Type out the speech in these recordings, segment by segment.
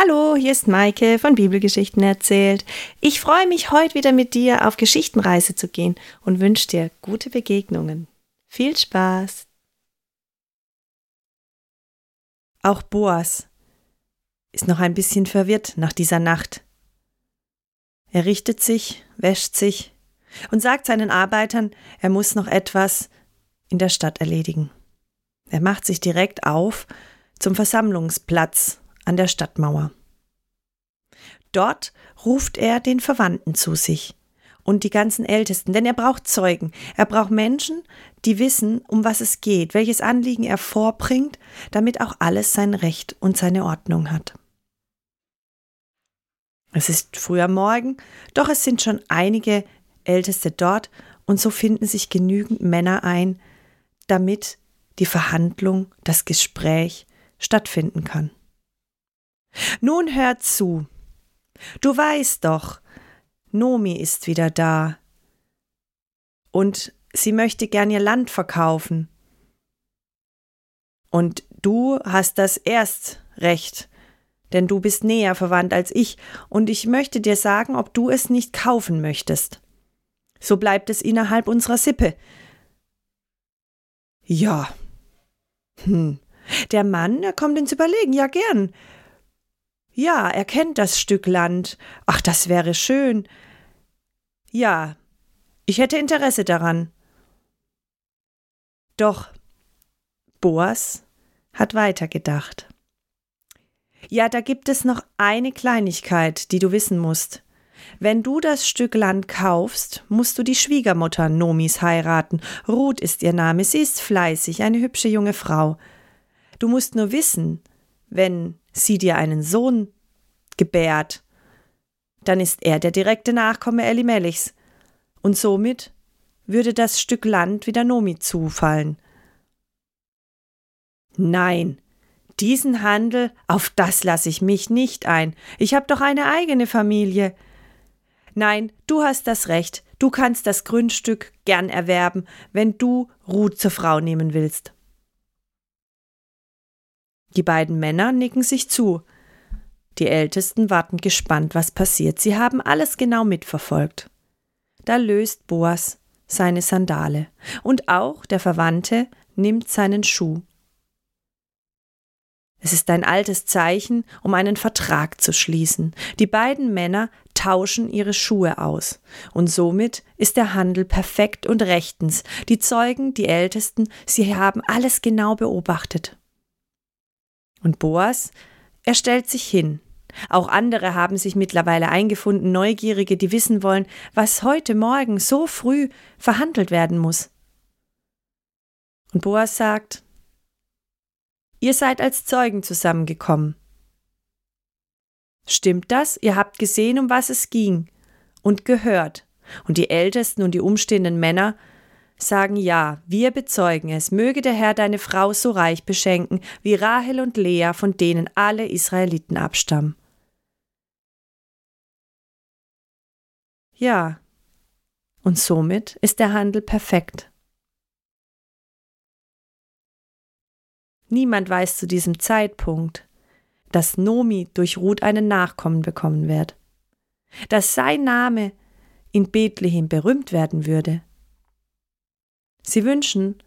Hallo, hier ist Maike von Bibelgeschichten erzählt. Ich freue mich, heute wieder mit dir auf Geschichtenreise zu gehen und wünsche dir gute Begegnungen. Viel Spaß! Auch Boas ist noch ein bisschen verwirrt nach dieser Nacht. Er richtet sich, wäscht sich und sagt seinen Arbeitern, er muss noch etwas in der Stadt erledigen. Er macht sich direkt auf zum Versammlungsplatz an der Stadtmauer. Dort ruft er den Verwandten zu sich und die ganzen Ältesten, denn er braucht Zeugen. Er braucht Menschen, die wissen, um was es geht, welches Anliegen er vorbringt, damit auch alles sein Recht und seine Ordnung hat. Es ist früher Morgen, doch es sind schon einige Älteste dort und so finden sich genügend Männer ein, damit die Verhandlung, das Gespräch stattfinden kann. Nun hör zu. Du weißt doch, Nomi ist wieder da. Und sie möchte gern ihr Land verkaufen. Und du hast das Erstrecht, denn du bist näher verwandt als ich, und ich möchte dir sagen, ob du es nicht kaufen möchtest. So bleibt es innerhalb unserer Sippe. Ja. Hm. Der Mann, er kommt ins Überlegen, ja gern. Ja, er kennt das Stück Land. Ach, das wäre schön. Ja, ich hätte Interesse daran. Doch Boas hat weitergedacht. Ja, da gibt es noch eine Kleinigkeit, die du wissen musst. Wenn du das Stück Land kaufst, musst du die Schwiegermutter Nomis heiraten. Ruth ist ihr Name, sie ist fleißig, eine hübsche junge Frau. Du musst nur wissen, wenn sie dir einen Sohn gebärt, dann ist er der direkte Nachkomme Elimelechs, und somit würde das Stück Land wieder Nomi zufallen. Nein, diesen Handel, auf das lasse ich mich nicht ein. Ich habe doch eine eigene Familie. Nein, du hast das Recht, du kannst das Grundstück gern erwerben, wenn du Ruth zur Frau nehmen willst. Die beiden Männer nicken sich zu. Die Ältesten warten gespannt, was passiert. Sie haben alles genau mitverfolgt. Da löst Boas seine Sandale und auch der Verwandte nimmt seinen Schuh. Es ist ein altes Zeichen, um einen Vertrag zu schließen. Die beiden Männer tauschen ihre Schuhe aus. Und somit ist der Handel perfekt und rechtens. Die Zeugen, die Ältesten, sie haben alles genau beobachtet. Und Boas, er stellt sich hin. Auch andere haben sich mittlerweile eingefunden, Neugierige, die wissen wollen, was heute Morgen so früh verhandelt werden muss. Und Boas sagt, Ihr seid als Zeugen zusammengekommen. Stimmt das? Ihr habt gesehen, um was es ging und gehört. Und die Ältesten und die umstehenden Männer sagen ja, wir bezeugen es, möge der Herr deine Frau so reich beschenken, wie Rahel und Lea, von denen alle Israeliten abstammen. Ja, und somit ist der Handel perfekt. Niemand weiß zu diesem Zeitpunkt, dass Nomi durch Ruth einen Nachkommen bekommen wird, dass sein Name in Bethlehem berühmt werden würde, Sie wünschen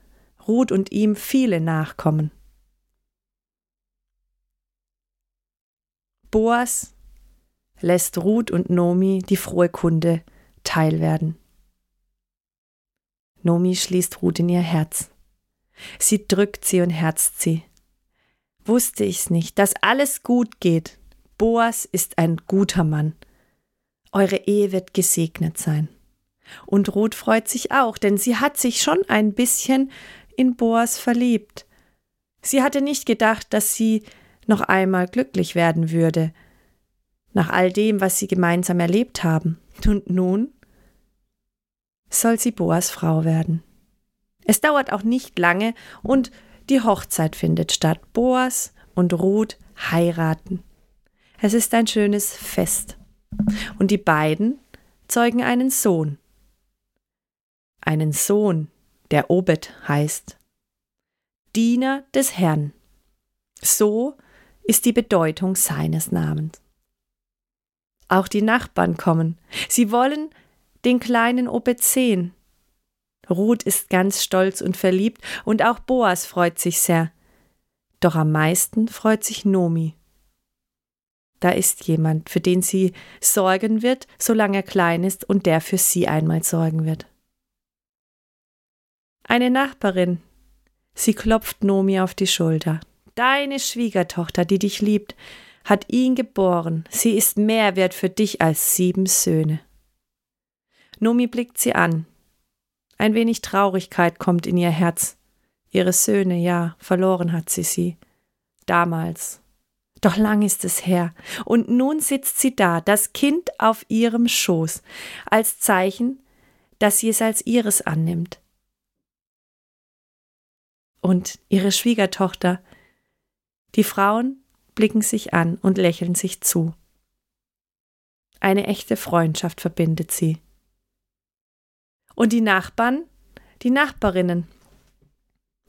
Ruth und ihm viele Nachkommen. Boas lässt Ruth und Nomi die frohe Kunde teilwerden. Nomi schließt Ruth in ihr Herz. Sie drückt sie und herzt sie. Wusste ich's nicht, dass alles gut geht. Boas ist ein guter Mann. Eure Ehe wird gesegnet sein. Und Ruth freut sich auch, denn sie hat sich schon ein bisschen in Boas verliebt. Sie hatte nicht gedacht, dass sie noch einmal glücklich werden würde, nach all dem, was sie gemeinsam erlebt haben. Und nun soll sie Boas Frau werden. Es dauert auch nicht lange und die Hochzeit findet statt. Boas und Ruth heiraten. Es ist ein schönes Fest. Und die beiden zeugen einen Sohn einen Sohn, der Obed heißt. Diener des Herrn. So ist die Bedeutung seines Namens. Auch die Nachbarn kommen. Sie wollen den kleinen Obed sehen. Ruth ist ganz stolz und verliebt und auch Boas freut sich sehr. Doch am meisten freut sich Nomi. Da ist jemand, für den sie sorgen wird, solange er klein ist und der für sie einmal sorgen wird. Eine Nachbarin. Sie klopft Nomi auf die Schulter. Deine Schwiegertochter, die dich liebt, hat ihn geboren. Sie ist mehr wert für dich als sieben Söhne. Nomi blickt sie an. Ein wenig Traurigkeit kommt in ihr Herz. Ihre Söhne, ja, verloren hat sie sie. Damals. Doch lang ist es her. Und nun sitzt sie da, das Kind auf ihrem Schoß, als Zeichen, dass sie es als ihres annimmt. Und ihre Schwiegertochter, die Frauen blicken sich an und lächeln sich zu. Eine echte Freundschaft verbindet sie. Und die Nachbarn, die Nachbarinnen,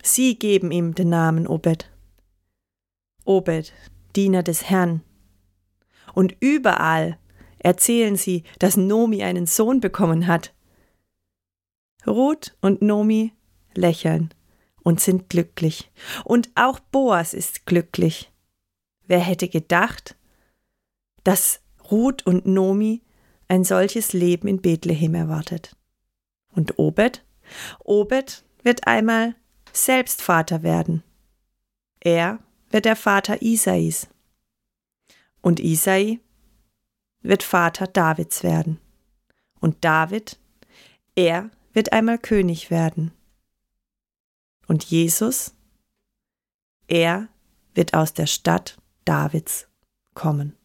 sie geben ihm den Namen Obed. Obed, Diener des Herrn. Und überall erzählen sie, dass Nomi einen Sohn bekommen hat. Ruth und Nomi lächeln und sind glücklich. Und auch Boas ist glücklich. Wer hätte gedacht, dass Ruth und Nomi ein solches Leben in Bethlehem erwartet? Und Obed? Obed wird einmal selbst Vater werden. Er wird der Vater Isais. Und Isai wird Vater Davids werden. Und David, er wird einmal König werden. Und Jesus, er wird aus der Stadt Davids kommen.